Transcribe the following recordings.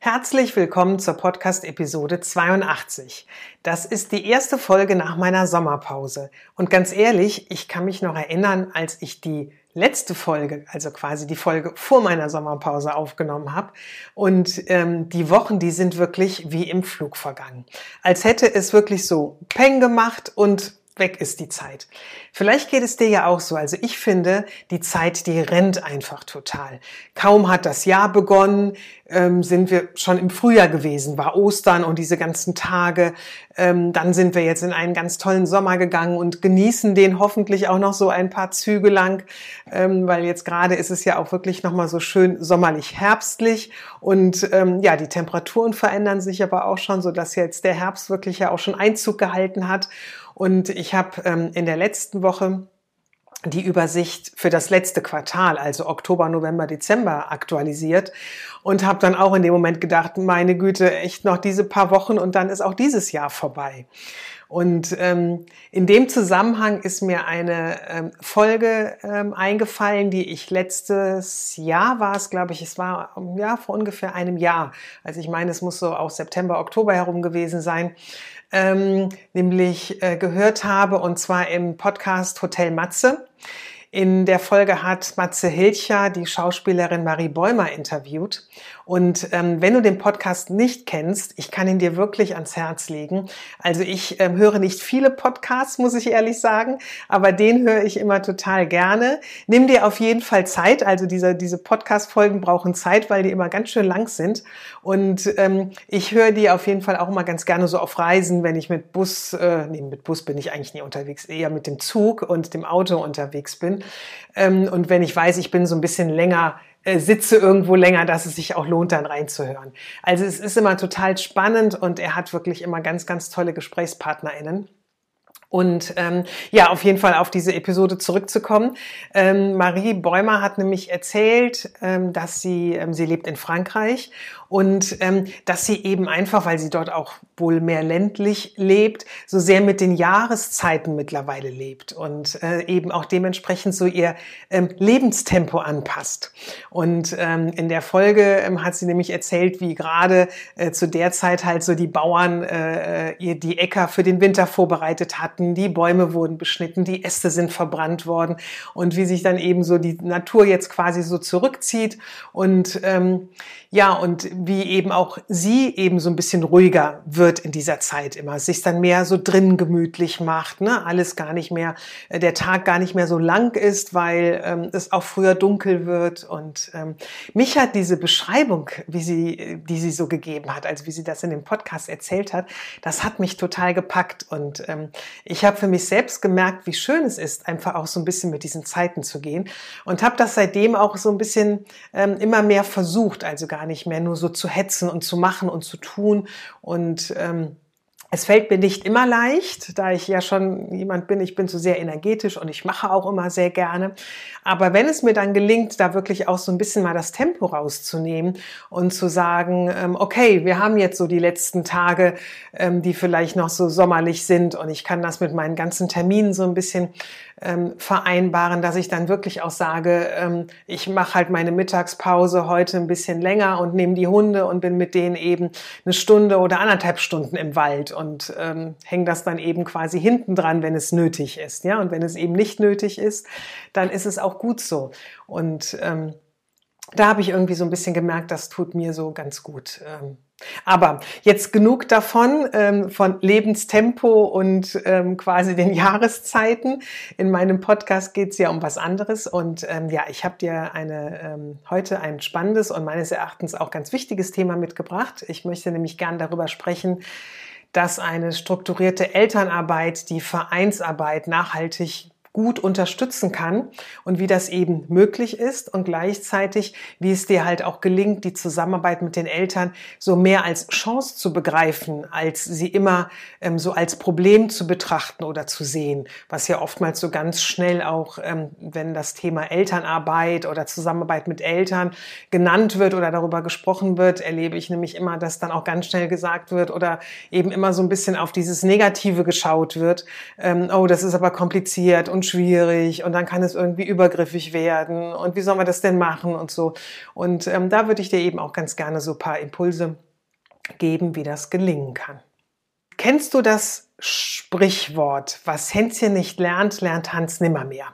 Herzlich willkommen zur Podcast-Episode 82. Das ist die erste Folge nach meiner Sommerpause. Und ganz ehrlich, ich kann mich noch erinnern, als ich die letzte Folge, also quasi die Folge vor meiner Sommerpause aufgenommen habe. Und ähm, die Wochen, die sind wirklich wie im Flug vergangen. Als hätte es wirklich so Peng gemacht und weg ist die Zeit. Vielleicht geht es dir ja auch so. Also ich finde, die Zeit, die rennt einfach total. Kaum hat das Jahr begonnen, ähm, sind wir schon im Frühjahr gewesen, war Ostern und diese ganzen Tage. Ähm, dann sind wir jetzt in einen ganz tollen Sommer gegangen und genießen den hoffentlich auch noch so ein paar Züge lang, ähm, weil jetzt gerade ist es ja auch wirklich nochmal so schön sommerlich herbstlich und ähm, ja, die Temperaturen verändern sich aber auch schon, so dass jetzt der Herbst wirklich ja auch schon Einzug gehalten hat. Und ich habe ähm, in der letzten Woche die Übersicht für das letzte Quartal, also Oktober, November, Dezember aktualisiert und habe dann auch in dem Moment gedacht, meine Güte, echt noch diese paar Wochen und dann ist auch dieses Jahr vorbei. Und ähm, in dem Zusammenhang ist mir eine ähm, Folge ähm, eingefallen, die ich letztes Jahr war es, glaube ich, es war ja vor ungefähr einem Jahr. Also ich meine, es muss so auch September, Oktober herum gewesen sein ähm, nämlich äh, gehört habe, und zwar im Podcast Hotel Matze. In der Folge hat Matze Hilcher die Schauspielerin Marie Bäumer interviewt. Und ähm, wenn du den Podcast nicht kennst, ich kann ihn dir wirklich ans Herz legen. Also ich ähm, höre nicht viele Podcasts, muss ich ehrlich sagen, aber den höre ich immer total gerne. Nimm dir auf jeden Fall Zeit. Also diese, diese Podcast-Folgen brauchen Zeit, weil die immer ganz schön lang sind. Und ähm, ich höre die auf jeden Fall auch immer ganz gerne so auf Reisen, wenn ich mit Bus, äh, nee, mit Bus bin ich eigentlich nie unterwegs, eher mit dem Zug und dem Auto unterwegs bin. Ähm, und wenn ich weiß, ich bin so ein bisschen länger sitze irgendwo länger, dass es sich auch lohnt, dann reinzuhören. Also es ist immer total spannend und er hat wirklich immer ganz, ganz tolle GesprächspartnerInnen. Und ähm, ja, auf jeden Fall auf diese Episode zurückzukommen. Ähm, Marie Bäumer hat nämlich erzählt, ähm, dass sie, ähm, sie lebt in Frankreich und ähm, dass sie eben einfach, weil sie dort auch wohl mehr ländlich lebt, so sehr mit den Jahreszeiten mittlerweile lebt und äh, eben auch dementsprechend so ihr ähm, Lebenstempo anpasst. Und ähm, in der Folge ähm, hat sie nämlich erzählt, wie gerade äh, zu der Zeit halt so die Bauern äh, ihr die Äcker für den Winter vorbereitet hatten, die Bäume wurden beschnitten, die Äste sind verbrannt worden und wie sich dann eben so die Natur jetzt quasi so zurückzieht und ähm, ja, und wie eben auch sie eben so ein bisschen ruhiger wird in dieser Zeit immer, sich dann mehr so drin gemütlich macht, ne? alles gar nicht mehr, äh, der Tag gar nicht mehr so lang ist, weil ähm, es auch früher dunkel wird. Und ähm, mich hat diese Beschreibung, wie sie, die sie so gegeben hat, also wie sie das in dem Podcast erzählt hat, das hat mich total gepackt. Und ähm, ich habe für mich selbst gemerkt, wie schön es ist, einfach auch so ein bisschen mit diesen Zeiten zu gehen. Und habe das seitdem auch so ein bisschen ähm, immer mehr versucht, also gar gar nicht mehr nur so zu hetzen und zu machen und zu tun. Und ähm, es fällt mir nicht immer leicht, da ich ja schon jemand bin, ich bin so sehr energetisch und ich mache auch immer sehr gerne. Aber wenn es mir dann gelingt, da wirklich auch so ein bisschen mal das Tempo rauszunehmen und zu sagen, ähm, okay, wir haben jetzt so die letzten Tage, ähm, die vielleicht noch so sommerlich sind und ich kann das mit meinen ganzen Terminen so ein bisschen ähm, vereinbaren, dass ich dann wirklich auch sage, ich mache halt meine Mittagspause heute ein bisschen länger und nehme die Hunde und bin mit denen eben eine Stunde oder anderthalb Stunden im Wald und ähm, hänge das dann eben quasi hinten dran, wenn es nötig ist. Ja, und wenn es eben nicht nötig ist, dann ist es auch gut so. Und ähm, da habe ich irgendwie so ein bisschen gemerkt, das tut mir so ganz gut. Ähm, Aber jetzt genug davon, ähm, von Lebenstempo und ähm, quasi den Jahreszeiten. In meinem Podcast geht es ja um was anderes. Und ähm, ja, ich habe dir eine, ähm, heute ein spannendes und meines Erachtens auch ganz wichtiges Thema mitgebracht. Ich möchte nämlich gern darüber sprechen, dass eine strukturierte Elternarbeit die Vereinsarbeit nachhaltig gut unterstützen kann und wie das eben möglich ist und gleichzeitig, wie es dir halt auch gelingt, die Zusammenarbeit mit den Eltern so mehr als Chance zu begreifen, als sie immer ähm, so als Problem zu betrachten oder zu sehen, was ja oftmals so ganz schnell auch, ähm, wenn das Thema Elternarbeit oder Zusammenarbeit mit Eltern genannt wird oder darüber gesprochen wird, erlebe ich nämlich immer, dass dann auch ganz schnell gesagt wird oder eben immer so ein bisschen auf dieses Negative geschaut wird. Ähm, oh, das ist aber kompliziert und schwierig und dann kann es irgendwie übergriffig werden und wie soll man das denn machen und so. Und ähm, da würde ich dir eben auch ganz gerne so ein paar Impulse geben, wie das gelingen kann. Kennst du das Sprichwort, was Hänschen nicht lernt, lernt Hans nimmermehr.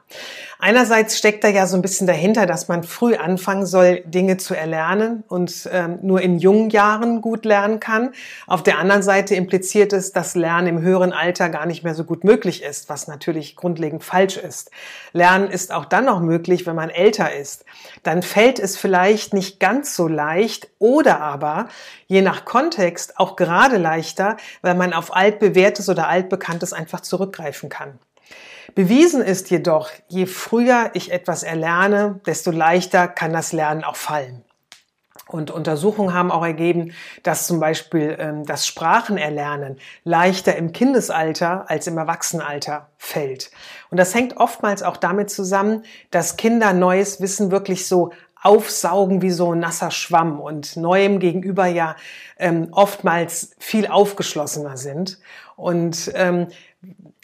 Einerseits steckt da ja so ein bisschen dahinter, dass man früh anfangen soll, Dinge zu erlernen und ähm, nur in jungen Jahren gut lernen kann. Auf der anderen Seite impliziert es, dass Lernen im höheren Alter gar nicht mehr so gut möglich ist, was natürlich grundlegend falsch ist. Lernen ist auch dann noch möglich, wenn man älter ist. Dann fällt es vielleicht nicht ganz so leicht oder aber je nach Kontext auch gerade leichter, weil man auf altbewährtes oder altbekanntes einfach zurückgreifen kann. Bewiesen ist jedoch, je früher ich etwas erlerne, desto leichter kann das Lernen auch fallen. Und Untersuchungen haben auch ergeben, dass zum Beispiel ähm, das Sprachenerlernen leichter im Kindesalter als im Erwachsenenalter fällt. Und das hängt oftmals auch damit zusammen, dass Kinder neues Wissen wirklich so aufsaugen wie so ein nasser Schwamm und neuem gegenüber ja ähm, oftmals viel aufgeschlossener sind. Und ähm,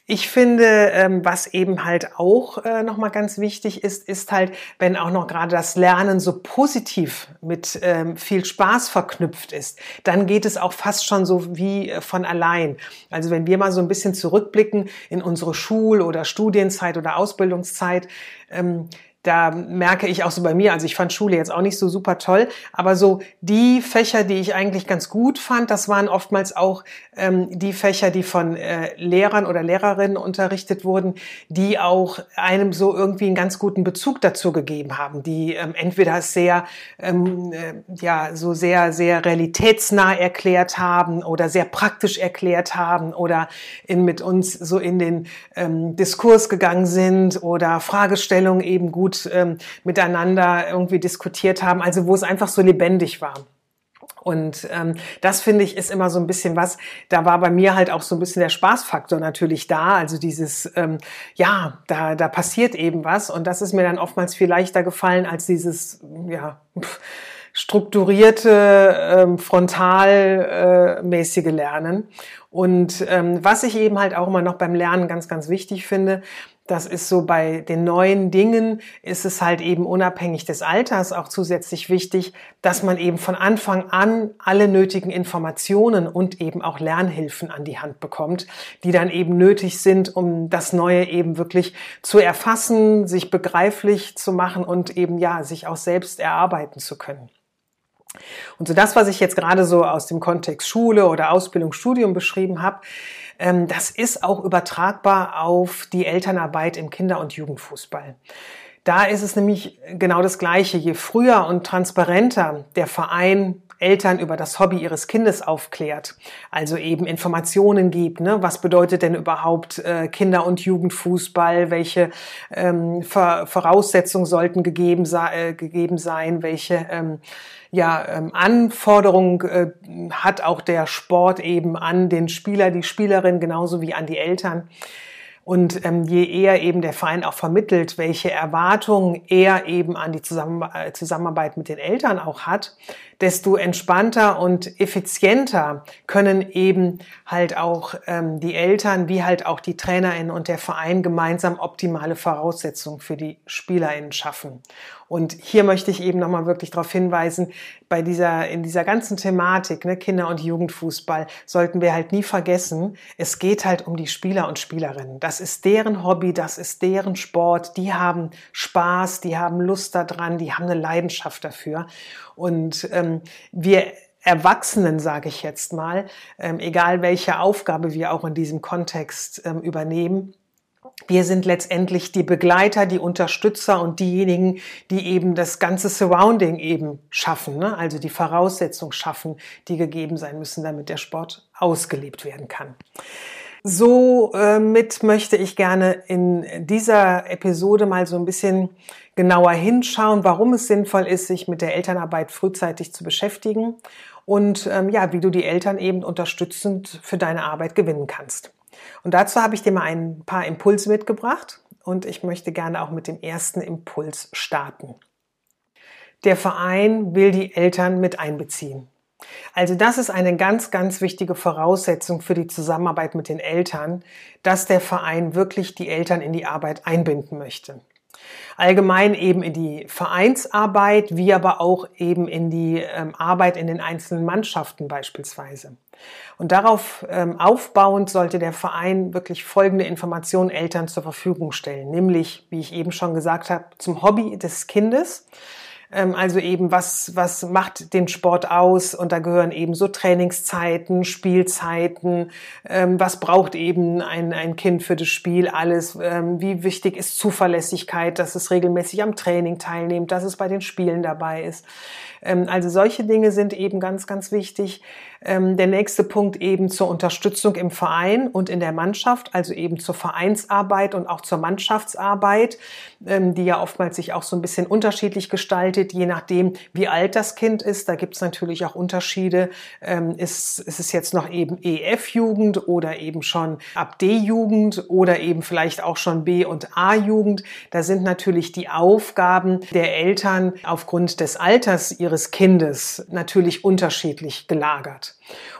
ich finde, ähm, was eben halt auch äh, nochmal ganz wichtig ist, ist halt, wenn auch noch gerade das Lernen so positiv mit ähm, viel Spaß verknüpft ist, dann geht es auch fast schon so wie äh, von allein. Also wenn wir mal so ein bisschen zurückblicken in unsere Schul- oder Studienzeit oder Ausbildungszeit, ähm, da merke ich auch so bei mir, also ich fand Schule jetzt auch nicht so super toll, aber so die Fächer, die ich eigentlich ganz gut fand, das waren oftmals auch ähm, die Fächer, die von äh, Lehrern oder Lehrerinnen unterrichtet wurden, die auch einem so irgendwie einen ganz guten Bezug dazu gegeben haben, die ähm, entweder sehr, ähm, äh, ja, so sehr, sehr realitätsnah erklärt haben oder sehr praktisch erklärt haben oder in, mit uns so in den ähm, Diskurs gegangen sind oder Fragestellungen eben gut gut ähm, miteinander irgendwie diskutiert haben, also wo es einfach so lebendig war. Und ähm, das finde ich ist immer so ein bisschen was, da war bei mir halt auch so ein bisschen der Spaßfaktor natürlich da. Also dieses, ähm, ja, da, da passiert eben was. Und das ist mir dann oftmals viel leichter gefallen als dieses, ja, strukturierte, ähm, frontalmäßige äh, Lernen. Und ähm, was ich eben halt auch immer noch beim Lernen ganz, ganz wichtig finde, das ist so bei den neuen Dingen ist es halt eben unabhängig des Alters auch zusätzlich wichtig, dass man eben von Anfang an alle nötigen Informationen und eben auch Lernhilfen an die Hand bekommt, die dann eben nötig sind, um das Neue eben wirklich zu erfassen, sich begreiflich zu machen und eben ja, sich auch selbst erarbeiten zu können. Und so das, was ich jetzt gerade so aus dem Kontext Schule oder Ausbildung, Studium beschrieben habe, ähm, das ist auch übertragbar auf die Elternarbeit im Kinder- und Jugendfußball. Da ist es nämlich genau das Gleiche. Je früher und transparenter der Verein Eltern über das Hobby ihres Kindes aufklärt, also eben Informationen gibt, ne? was bedeutet denn überhaupt äh, Kinder- und Jugendfußball, welche ähm, Voraussetzungen sollten gegeben, äh, gegeben sein, welche ähm, ja, ähm, Anforderungen äh, hat auch der Sport eben an den Spieler, die Spielerin, genauso wie an die Eltern. Und ähm, je eher eben der Verein auch vermittelt, welche Erwartungen er eben an die äh, Zusammenarbeit mit den Eltern auch hat, desto entspannter und effizienter können eben halt auch ähm, die Eltern wie halt auch die TrainerInnen und der Verein gemeinsam optimale Voraussetzungen für die SpielerInnen schaffen. Und hier möchte ich eben nochmal wirklich darauf hinweisen, bei dieser, in dieser ganzen Thematik, ne, Kinder- und Jugendfußball, sollten wir halt nie vergessen, es geht halt um die Spieler und Spielerinnen. Das ist deren Hobby, das ist deren Sport. Die haben Spaß, die haben Lust daran, die haben eine Leidenschaft dafür. Und ähm, wir Erwachsenen, sage ich jetzt mal, ähm, egal welche Aufgabe wir auch in diesem Kontext ähm, übernehmen, wir sind letztendlich die Begleiter, die Unterstützer und diejenigen, die eben das ganze Surrounding eben schaffen, ne? also die Voraussetzungen schaffen, die gegeben sein müssen, damit der Sport ausgelebt werden kann. So äh, möchte ich gerne in dieser Episode mal so ein bisschen genauer hinschauen, warum es sinnvoll ist, sich mit der Elternarbeit frühzeitig zu beschäftigen und ähm, ja, wie du die Eltern eben unterstützend für deine Arbeit gewinnen kannst. Und dazu habe ich dir mal ein paar Impulse mitgebracht und ich möchte gerne auch mit dem ersten Impuls starten. Der Verein will die Eltern mit einbeziehen. Also das ist eine ganz, ganz wichtige Voraussetzung für die Zusammenarbeit mit den Eltern, dass der Verein wirklich die Eltern in die Arbeit einbinden möchte. Allgemein eben in die Vereinsarbeit, wie aber auch eben in die ähm, Arbeit in den einzelnen Mannschaften beispielsweise. Und darauf ähm, aufbauend sollte der Verein wirklich folgende Informationen Eltern zur Verfügung stellen, nämlich, wie ich eben schon gesagt habe, zum Hobby des Kindes ähm, also eben, was, was macht den Sport aus? Und da gehören eben so Trainingszeiten, Spielzeiten, ähm, was braucht eben ein, ein Kind für das Spiel, alles. Ähm, wie wichtig ist Zuverlässigkeit, dass es regelmäßig am Training teilnimmt, dass es bei den Spielen dabei ist. Also solche Dinge sind eben ganz, ganz wichtig. Ähm, der nächste Punkt eben zur Unterstützung im Verein und in der Mannschaft, also eben zur Vereinsarbeit und auch zur Mannschaftsarbeit, ähm, die ja oftmals sich auch so ein bisschen unterschiedlich gestaltet, je nachdem, wie alt das Kind ist. Da gibt es natürlich auch Unterschiede. Ähm, ist, ist es jetzt noch eben EF-Jugend oder eben schon ab D-Jugend oder eben vielleicht auch schon B- und A-Jugend? Da sind natürlich die Aufgaben der Eltern aufgrund des Alters ihres Kindes natürlich unterschiedlich gelagert.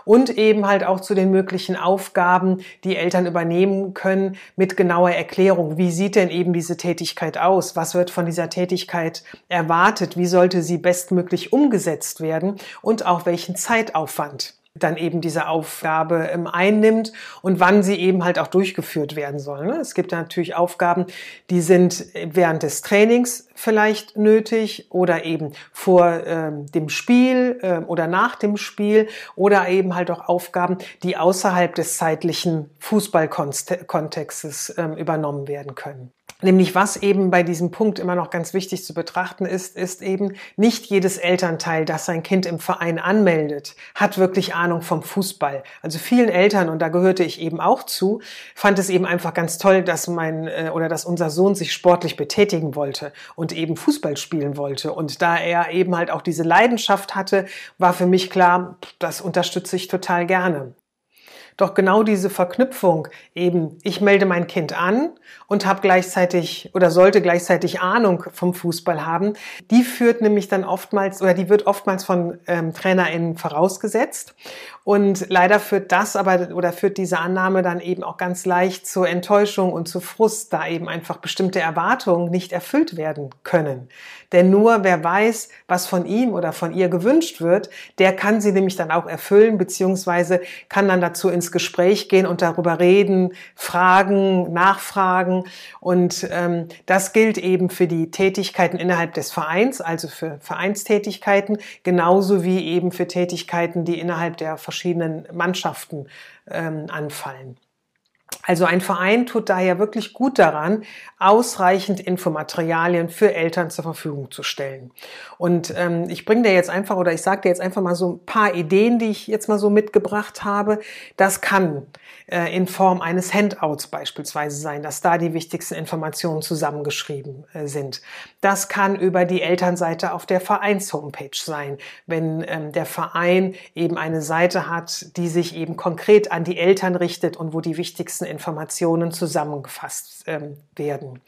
Und eben halt auch zu den möglichen Aufgaben, die Eltern übernehmen können, mit genauer Erklärung. Wie sieht denn eben diese Tätigkeit aus? Was wird von dieser Tätigkeit erwartet? Wie sollte sie bestmöglich umgesetzt werden? Und auch welchen Zeitaufwand dann eben diese Aufgabe ähm, einnimmt und wann sie eben halt auch durchgeführt werden soll. Ne? Es gibt natürlich Aufgaben, die sind während des Trainings vielleicht nötig oder eben vor ähm, dem Spiel äh, oder nach dem Spiel oder eben halt auch Aufgaben, die außerhalb des zeitlichen Fußballkontextes ähm, übernommen werden können. Nämlich was eben bei diesem Punkt immer noch ganz wichtig zu betrachten ist, ist eben nicht jedes Elternteil, das sein Kind im Verein anmeldet, hat wirklich Ahnung vom Fußball. Also vielen Eltern, und da gehörte ich eben auch zu, fand es eben einfach ganz toll, dass mein äh, oder dass unser Sohn sich sportlich betätigen wollte und eben Fußball spielen wollte. Und da er eben halt auch diese Leidenschaft hatte, war für mich klar, das unterstütze ich total gerne. Doch genau diese Verknüpfung eben, ich melde mein Kind an und habe gleichzeitig oder sollte gleichzeitig Ahnung vom Fußball haben, die führt nämlich dann oftmals oder die wird oftmals von ähm, TrainerInnen vorausgesetzt. Und leider führt das aber oder führt diese Annahme dann eben auch ganz leicht zur Enttäuschung und zu Frust, da eben einfach bestimmte Erwartungen nicht erfüllt werden können. Denn nur wer weiß, was von ihm oder von ihr gewünscht wird, der kann sie nämlich dann auch erfüllen, beziehungsweise kann dann dazu ins Gespräch gehen und darüber reden, fragen, nachfragen. Und ähm, das gilt eben für die Tätigkeiten innerhalb des Vereins, also für Vereinstätigkeiten, genauso wie eben für Tätigkeiten, die innerhalb der verschiedenen Mannschaften ähm, anfallen. Also ein Verein tut daher wirklich gut daran, ausreichend Infomaterialien für Eltern zur Verfügung zu stellen. Und ähm, ich bringe dir jetzt einfach oder ich sage dir jetzt einfach mal so ein paar Ideen, die ich jetzt mal so mitgebracht habe. Das kann äh, in Form eines Handouts beispielsweise sein, dass da die wichtigsten Informationen zusammengeschrieben äh, sind. Das kann über die Elternseite auf der Vereins-Homepage sein, wenn ähm, der Verein eben eine Seite hat, die sich eben konkret an die Eltern richtet und wo die wichtigsten Informationen zusammengefasst ähm, werden.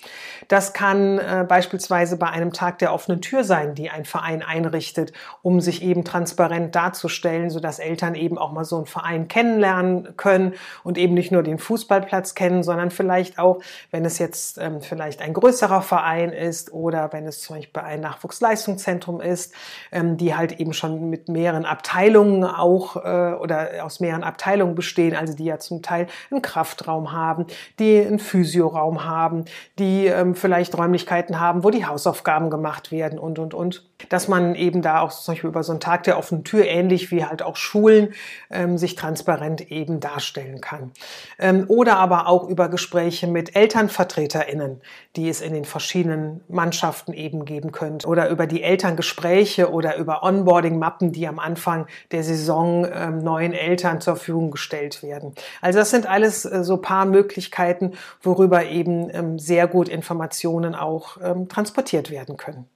Das kann äh, beispielsweise bei einem Tag der offenen Tür sein, die ein Verein einrichtet, um sich eben transparent darzustellen, sodass Eltern eben auch mal so einen Verein kennenlernen können und eben nicht nur den Fußballplatz kennen, sondern vielleicht auch, wenn es jetzt ähm, vielleicht ein größerer Verein ist oder wenn es zum Beispiel ein Nachwuchsleistungszentrum ist, ähm, die halt eben schon mit mehreren Abteilungen auch äh, oder aus mehreren Abteilungen bestehen, also die ja zum Teil ein Kraft Kraftraum haben, die einen Physioraum haben, die ähm, vielleicht Räumlichkeiten haben, wo die Hausaufgaben gemacht werden und, und, und. Dass man eben da auch zum Beispiel über so einen Tag der offenen Tür, ähnlich wie halt auch Schulen, ähm, sich transparent eben darstellen kann. Ähm, oder aber auch über Gespräche mit ElternvertreterInnen, die es in den verschiedenen Mannschaften eben geben könnte. Oder über die Elterngespräche oder über Onboarding-Mappen, die am Anfang der Saison ähm, neuen Eltern zur Verfügung gestellt werden. Also das sind alles äh, so paar Möglichkeiten, worüber eben ähm, sehr gut Informationen auch ähm, transportiert werden können.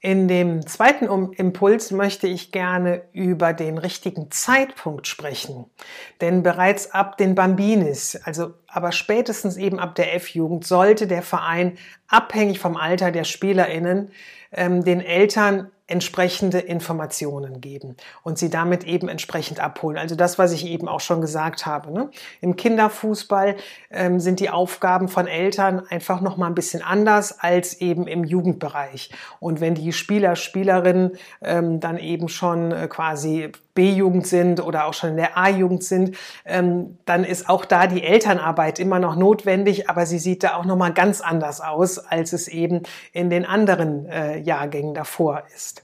In dem zweiten Impuls möchte ich gerne über den richtigen Zeitpunkt sprechen. Denn bereits ab den Bambinis, also aber spätestens eben ab der F-Jugend, sollte der Verein abhängig vom Alter der SpielerInnen ähm, den Eltern entsprechende Informationen geben und sie damit eben entsprechend abholen. Also das, was ich eben auch schon gesagt habe. Ne? Im Kinderfußball ähm, sind die Aufgaben von Eltern einfach noch mal ein bisschen anders als eben im Jugendbereich. Und wenn die Spieler, Spielerinnen ähm, dann eben schon äh, quasi B-Jugend sind oder auch schon in der A-Jugend sind, ähm, dann ist auch da die Elternarbeit immer noch notwendig, aber sie sieht da auch noch mal ganz anders aus, als es eben in den anderen äh, Jahrgängen davor ist.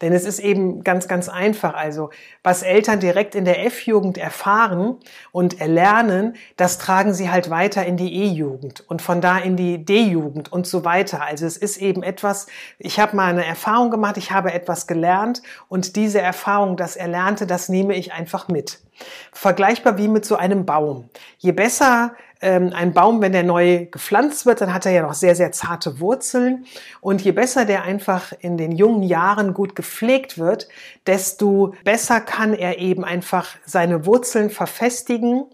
Denn es ist eben ganz, ganz einfach. Also, was Eltern direkt in der F-Jugend erfahren und erlernen, das tragen sie halt weiter in die E-Jugend und von da in die D-Jugend und so weiter. Also, es ist eben etwas, ich habe mal eine Erfahrung gemacht, ich habe etwas gelernt und diese Erfahrung, das Erlernte, das nehme ich einfach mit. Vergleichbar wie mit so einem Baum. Je besser ähm, ein Baum, wenn der neu gepflanzt wird, dann hat er ja noch sehr, sehr zarte Wurzeln. Und je besser der einfach in den jungen Jahren gut gepflegt wird, desto besser kann er eben einfach seine Wurzeln verfestigen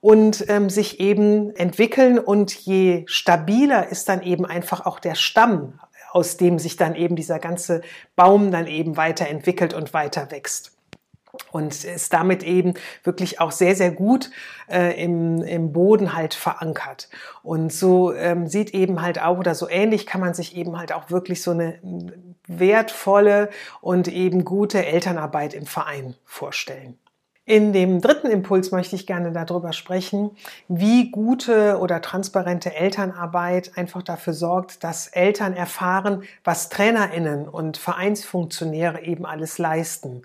und ähm, sich eben entwickeln. Und je stabiler ist dann eben einfach auch der Stamm, aus dem sich dann eben dieser ganze Baum dann eben weiterentwickelt und weiter wächst und ist damit eben wirklich auch sehr, sehr gut äh, im, im Boden halt verankert. Und so ähm, sieht eben halt auch, oder so ähnlich kann man sich eben halt auch wirklich so eine wertvolle und eben gute Elternarbeit im Verein vorstellen. In dem dritten Impuls möchte ich gerne darüber sprechen, wie gute oder transparente Elternarbeit einfach dafür sorgt, dass Eltern erfahren, was Trainerinnen und Vereinsfunktionäre eben alles leisten.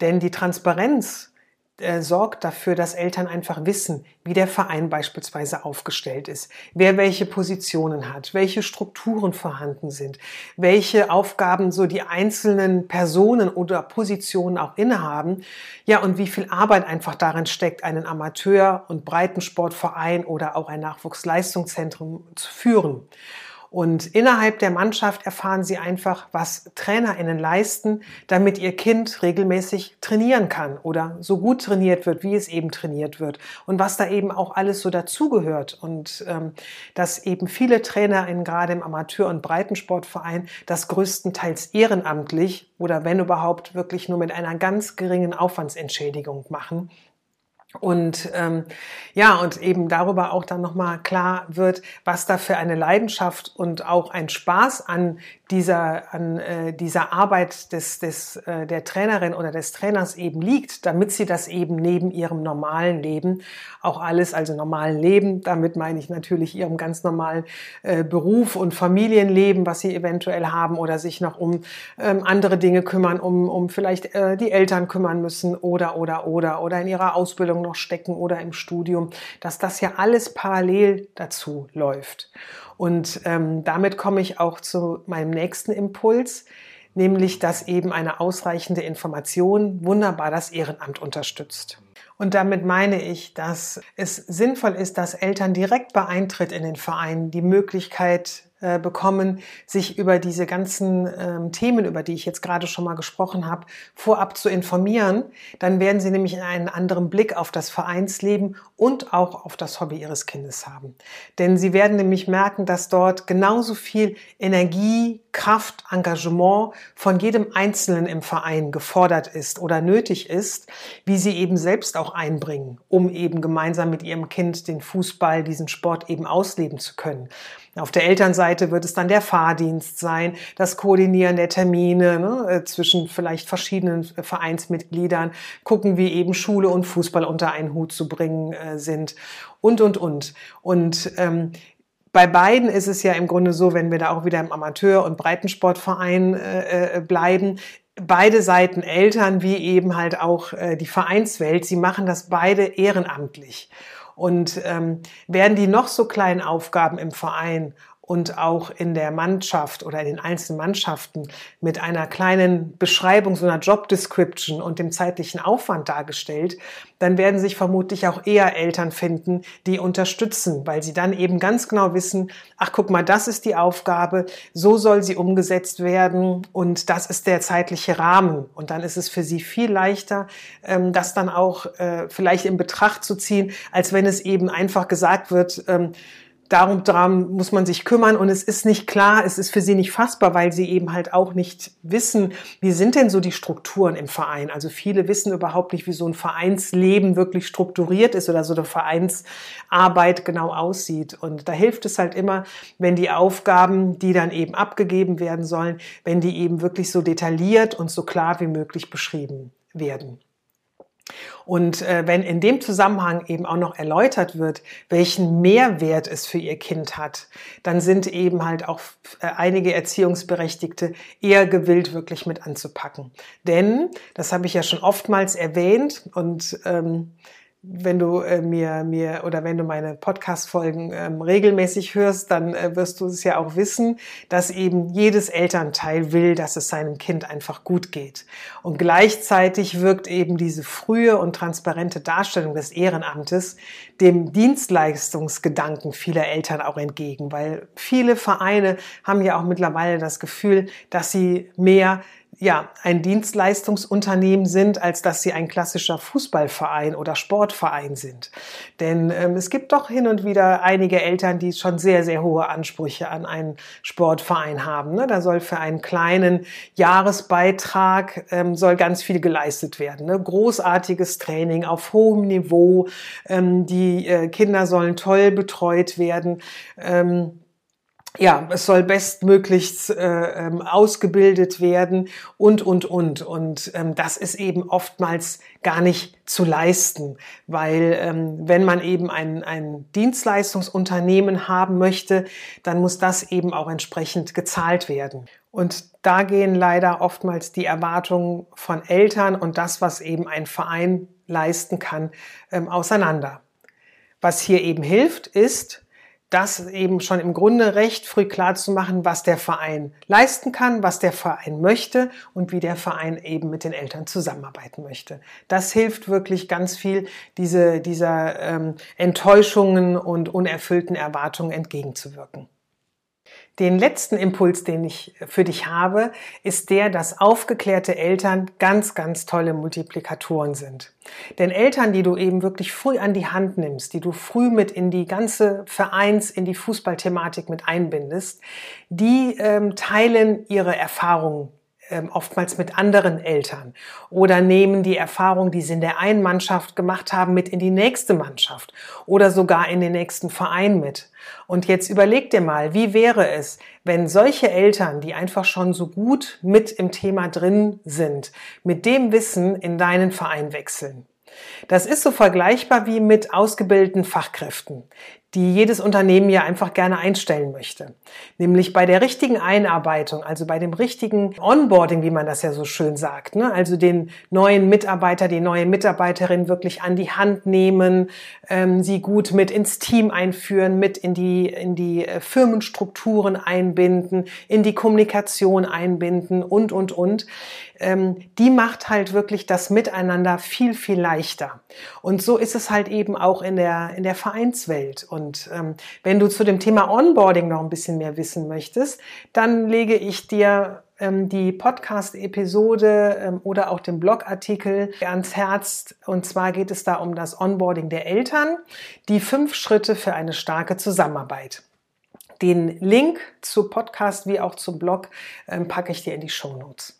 Denn die Transparenz äh, sorgt dafür, dass Eltern einfach wissen, wie der Verein beispielsweise aufgestellt ist, wer welche Positionen hat, welche Strukturen vorhanden sind, welche Aufgaben so die einzelnen Personen oder Positionen auch innehaben, ja, und wie viel Arbeit einfach darin steckt, einen Amateur- und Breitensportverein oder auch ein Nachwuchsleistungszentrum zu führen. Und innerhalb der Mannschaft erfahren sie einfach, was TrainerInnen leisten, damit ihr Kind regelmäßig trainieren kann oder so gut trainiert wird, wie es eben trainiert wird. Und was da eben auch alles so dazugehört. Und ähm, dass eben viele TrainerInnen gerade im Amateur- und Breitensportverein das größtenteils ehrenamtlich oder wenn überhaupt wirklich nur mit einer ganz geringen Aufwandsentschädigung machen und ähm, ja, und eben darüber auch dann nochmal klar wird, was da für eine Leidenschaft und auch ein Spaß an dieser, an äh, dieser Arbeit des, des, äh, der Trainerin oder des Trainers eben liegt, damit sie das eben neben ihrem normalen Leben auch alles, also normalen Leben, damit meine ich natürlich ihrem ganz normalen äh, Beruf und Familienleben, was sie eventuell haben oder sich noch um ähm, andere Dinge kümmern, um, um vielleicht äh, die Eltern kümmern müssen oder, oder, oder, oder in ihrer Ausbildung noch stecken oder im Studium, dass das ja alles parallel dazu läuft. Und ähm, damit komme ich auch zu meinem nächsten Impuls, nämlich dass eben eine ausreichende Information wunderbar das Ehrenamt unterstützt. Und damit meine ich, dass es sinnvoll ist, dass Eltern direkt bei Eintritt in den Verein die Möglichkeit äh, bekommen, sich über diese ganzen ähm, Themen, über die ich jetzt gerade schon mal gesprochen habe, vorab zu informieren. Dann werden sie nämlich einen anderen Blick auf das Vereinsleben und auch auf das Hobby ihres Kindes haben. Denn sie werden nämlich merken, dass dort genauso viel Energie, Kraft, Engagement von jedem Einzelnen im Verein gefordert ist oder nötig ist, wie sie eben selbst auch einbringen, um eben gemeinsam mit ihrem Kind den Fußball, diesen Sport eben ausleben zu können. Auf der Elternseite wird es dann der Fahrdienst sein, das Koordinieren der Termine ne, äh, zwischen vielleicht verschiedenen Vereinsmitgliedern, gucken, wie eben Schule und Fußball unter einen Hut zu bringen äh, sind und, und, und. Und ähm, bei beiden ist es ja im Grunde so, wenn wir da auch wieder im Amateur- und Breitensportverein äh, äh, bleiben, beide Seiten, Eltern wie eben halt auch äh, die Vereinswelt, sie machen das beide ehrenamtlich. Und ähm, werden die noch so kleinen Aufgaben im Verein und auch in der Mannschaft oder in den einzelnen Mannschaften mit einer kleinen Beschreibung, so einer Job Description und dem zeitlichen Aufwand dargestellt, dann werden sich vermutlich auch eher Eltern finden, die unterstützen, weil sie dann eben ganz genau wissen, ach guck mal, das ist die Aufgabe, so soll sie umgesetzt werden und das ist der zeitliche Rahmen. Und dann ist es für sie viel leichter, ähm, das dann auch äh, vielleicht in Betracht zu ziehen, als wenn es eben einfach gesagt wird, ähm, darum, darum muss man sich kümmern und es ist nicht klar, es ist für sie nicht fassbar, weil sie eben halt auch nicht wissen, wie sind denn so die Strukturen im Verein. Also viele wissen überhaupt nicht, wie so ein Vereinsleben wirklich strukturiert ist oder so eine Vereinsarbeit genau aussieht. Und da hilft es halt immer, wenn die Aufgaben, die dann eben abgegeben werden sollen, wenn die eben wirklich so detailliert und so klar wie möglich beschrieben werden. Und äh, wenn in dem Zusammenhang eben auch noch erläutert wird, welchen Mehrwert es für ihr Kind hat, dann sind eben halt auch äh, einige Erziehungsberechtigte eher gewillt, wirklich mit anzupacken. Denn, das habe ich ja schon oftmals erwähnt und ähm, wenn du äh, mir, mir oder wenn du meine Podcast-Folgen ähm, regelmäßig hörst, dann äh, wirst du es ja auch wissen, dass eben jedes Elternteil will, dass es seinem Kind einfach gut geht. Und gleichzeitig wirkt eben diese frühe und transparente Darstellung des Ehrenamtes dem Dienstleistungsgedanken vieler Eltern auch entgegen, weil viele Vereine haben ja auch mittlerweile das Gefühl, dass sie mehr ja, ein Dienstleistungsunternehmen sind, als dass sie ein klassischer Fußballverein oder Sportverein sind. Denn ähm, es gibt doch hin und wieder einige Eltern, die schon sehr, sehr hohe Ansprüche an einen Sportverein haben. Ne? Da soll für einen kleinen Jahresbeitrag ähm, soll ganz viel geleistet werden. Ne? Großartiges Training auf hohem Niveau. Ähm, die äh, Kinder sollen toll betreut werden. Ähm, ja, es soll bestmöglichst äh, ähm, ausgebildet werden und, und, und. Und ähm, das ist eben oftmals gar nicht zu leisten, weil ähm, wenn man eben ein, ein Dienstleistungsunternehmen haben möchte, dann muss das eben auch entsprechend gezahlt werden. Und da gehen leider oftmals die Erwartungen von Eltern und das, was eben ein Verein leisten kann, ähm, auseinander. Was hier eben hilft, ist, das eben schon im Grunde recht früh klar zu machen, was der Verein leisten kann, was der Verein möchte und wie der Verein eben mit den Eltern zusammenarbeiten möchte. Das hilft wirklich ganz viel, diese, dieser ähm, Enttäuschungen und unerfüllten Erwartungen entgegenzuwirken. Den letzten Impuls, den ich für dich habe, ist der, dass aufgeklärte Eltern ganz, ganz tolle Multiplikatoren sind. Denn Eltern, die du eben wirklich früh an die Hand nimmst, die du früh mit in die ganze Vereins-, in die Fußballthematik mit einbindest, die ähm, teilen ihre Erfahrungen oftmals mit anderen Eltern oder nehmen die Erfahrung, die sie in der einen Mannschaft gemacht haben, mit in die nächste Mannschaft oder sogar in den nächsten Verein mit. Und jetzt überleg dir mal, wie wäre es, wenn solche Eltern, die einfach schon so gut mit im Thema drin sind, mit dem Wissen in deinen Verein wechseln? Das ist so vergleichbar wie mit ausgebildeten Fachkräften die jedes Unternehmen ja einfach gerne einstellen möchte. Nämlich bei der richtigen Einarbeitung, also bei dem richtigen Onboarding, wie man das ja so schön sagt. Ne? Also den neuen Mitarbeiter, die neue Mitarbeiterin wirklich an die Hand nehmen, ähm, sie gut mit ins Team einführen, mit in die, in die äh, Firmenstrukturen einbinden, in die Kommunikation einbinden und, und, und. Ähm, die macht halt wirklich das Miteinander viel, viel leichter. Und so ist es halt eben auch in der, in der Vereinswelt. Und ähm, wenn du zu dem Thema Onboarding noch ein bisschen mehr wissen möchtest, dann lege ich dir ähm, die Podcast-Episode ähm, oder auch den Blogartikel ans Herz. Und zwar geht es da um das Onboarding der Eltern, die fünf Schritte für eine starke Zusammenarbeit. Den Link zu Podcast wie auch zum Blog ähm, packe ich dir in die Show Notes.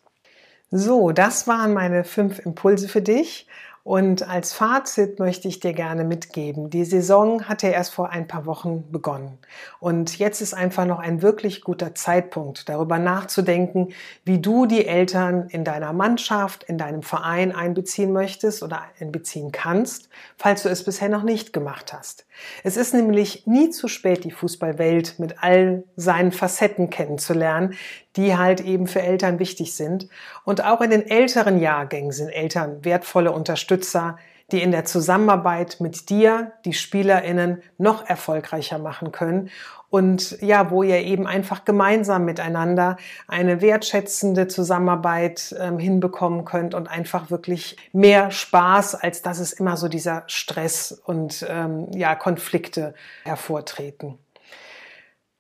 So, das waren meine fünf Impulse für dich. Und als Fazit möchte ich dir gerne mitgeben, die Saison hat ja erst vor ein paar Wochen begonnen. Und jetzt ist einfach noch ein wirklich guter Zeitpunkt, darüber nachzudenken, wie du die Eltern in deiner Mannschaft, in deinem Verein einbeziehen möchtest oder einbeziehen kannst, falls du es bisher noch nicht gemacht hast. Es ist nämlich nie zu spät, die Fußballwelt mit all seinen Facetten kennenzulernen, die halt eben für Eltern wichtig sind. Und auch in den älteren Jahrgängen sind Eltern wertvolle Unterstützer, die in der Zusammenarbeit mit dir die SpielerInnen noch erfolgreicher machen können und ja, wo ihr eben einfach gemeinsam miteinander eine wertschätzende Zusammenarbeit ähm, hinbekommen könnt und einfach wirklich mehr Spaß, als dass es immer so dieser Stress und ähm, ja, Konflikte hervortreten.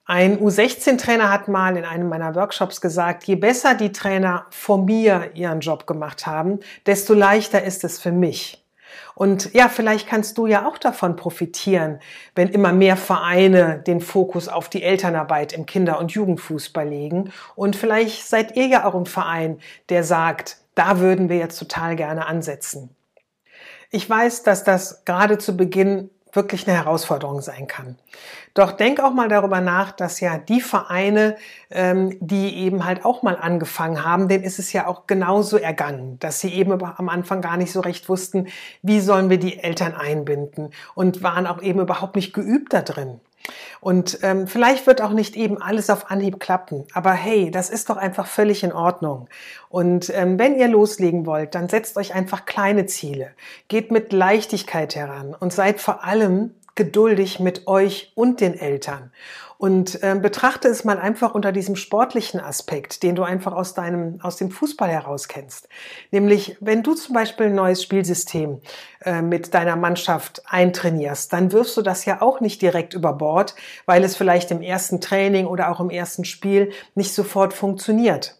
Ein U16-Trainer hat mal in einem meiner Workshops gesagt, je besser die Trainer vor mir ihren Job gemacht haben, desto leichter ist es für mich. Und ja, vielleicht kannst du ja auch davon profitieren, wenn immer mehr Vereine den Fokus auf die Elternarbeit im Kinder- und Jugendfußball legen. Und vielleicht seid ihr ja auch ein Verein, der sagt, da würden wir jetzt total gerne ansetzen. Ich weiß, dass das gerade zu Beginn wirklich eine Herausforderung sein kann. Doch denk auch mal darüber nach, dass ja die Vereine, ähm, die eben halt auch mal angefangen haben, denen ist es ja auch genauso ergangen, dass sie eben am Anfang gar nicht so recht wussten, wie sollen wir die Eltern einbinden und waren auch eben überhaupt nicht geübt da drin. Und ähm, vielleicht wird auch nicht eben alles auf Anhieb klappen, aber hey, das ist doch einfach völlig in Ordnung. Und ähm, wenn ihr loslegen wollt, dann setzt euch einfach kleine Ziele, geht mit Leichtigkeit heran und seid vor allem geduldig mit euch und den Eltern. Und ähm, betrachte es mal einfach unter diesem sportlichen Aspekt, den du einfach aus deinem, aus dem Fußball heraus kennst. Nämlich, wenn du zum Beispiel ein neues Spielsystem äh, mit deiner Mannschaft eintrainierst, dann wirfst du das ja auch nicht direkt über Bord, weil es vielleicht im ersten Training oder auch im ersten Spiel nicht sofort funktioniert.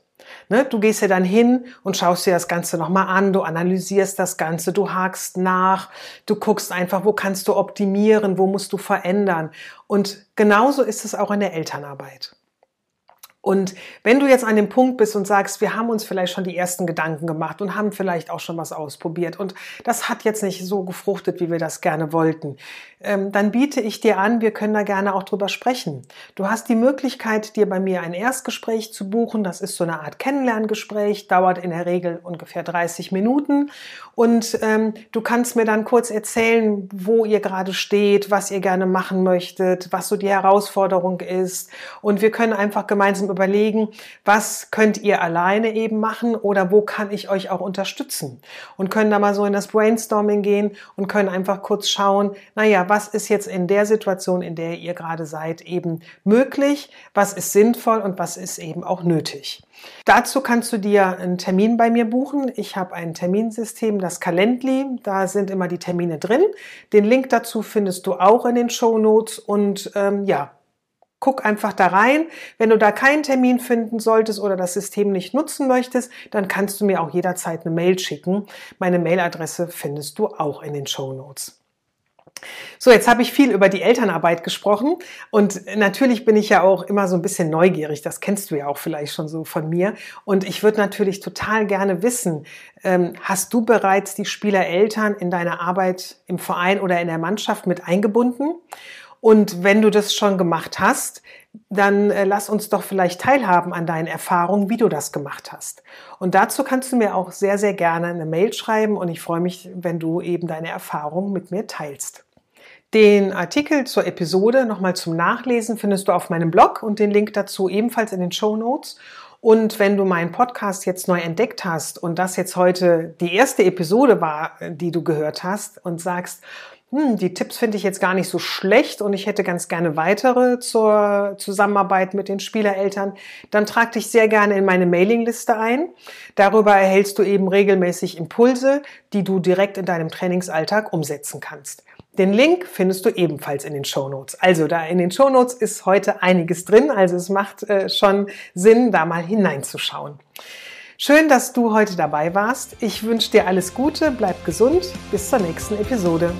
Ne? Du gehst ja dann hin und schaust dir das Ganze nochmal an, du analysierst das Ganze, du hakst nach, du guckst einfach, wo kannst du optimieren, wo musst du verändern. Und genauso ist es auch in der Elternarbeit. Und wenn du jetzt an dem Punkt bist und sagst, wir haben uns vielleicht schon die ersten Gedanken gemacht und haben vielleicht auch schon was ausprobiert und das hat jetzt nicht so gefruchtet, wie wir das gerne wollten, ähm, dann biete ich dir an, wir können da gerne auch drüber sprechen. Du hast die Möglichkeit, dir bei mir ein Erstgespräch zu buchen. Das ist so eine Art Kennenlerngespräch, dauert in der Regel ungefähr 30 Minuten und ähm, du kannst mir dann kurz erzählen, wo ihr gerade steht, was ihr gerne machen möchtet, was so die Herausforderung ist und wir können einfach gemeinsam überlegen, was könnt ihr alleine eben machen oder wo kann ich euch auch unterstützen und können da mal so in das Brainstorming gehen und können einfach kurz schauen, naja, was ist jetzt in der Situation, in der ihr gerade seid, eben möglich, was ist sinnvoll und was ist eben auch nötig. Dazu kannst du dir einen Termin bei mir buchen. Ich habe ein Terminsystem, das Calendly. Da sind immer die Termine drin. Den Link dazu findest du auch in den Show Notes. Und ähm, ja, Guck einfach da rein. Wenn du da keinen Termin finden solltest oder das System nicht nutzen möchtest, dann kannst du mir auch jederzeit eine Mail schicken. Meine Mailadresse findest du auch in den Show Notes. So, jetzt habe ich viel über die Elternarbeit gesprochen und natürlich bin ich ja auch immer so ein bisschen neugierig. Das kennst du ja auch vielleicht schon so von mir. Und ich würde natürlich total gerne wissen, ähm, hast du bereits die Spielereltern in deiner Arbeit im Verein oder in der Mannschaft mit eingebunden? Und wenn du das schon gemacht hast, dann äh, lass uns doch vielleicht teilhaben an deinen Erfahrungen, wie du das gemacht hast. Und dazu kannst du mir auch sehr, sehr gerne eine Mail schreiben und ich freue mich, wenn du eben deine Erfahrungen mit mir teilst. Den Artikel zur Episode nochmal zum Nachlesen findest du auf meinem Blog und den Link dazu ebenfalls in den Show Notes. Und wenn du meinen Podcast jetzt neu entdeckt hast und das jetzt heute die erste Episode war, die du gehört hast und sagst, hm, die Tipps finde ich jetzt gar nicht so schlecht und ich hätte ganz gerne weitere zur Zusammenarbeit mit den Spielereltern, dann trag dich sehr gerne in meine Mailingliste ein. Darüber erhältst du eben regelmäßig Impulse, die du direkt in deinem Trainingsalltag umsetzen kannst. Den Link findest du ebenfalls in den Show Notes. Also da in den Show Notes ist heute einiges drin, also es macht äh, schon Sinn, da mal hineinzuschauen. Schön, dass du heute dabei warst. Ich wünsche dir alles Gute, bleib gesund, bis zur nächsten Episode.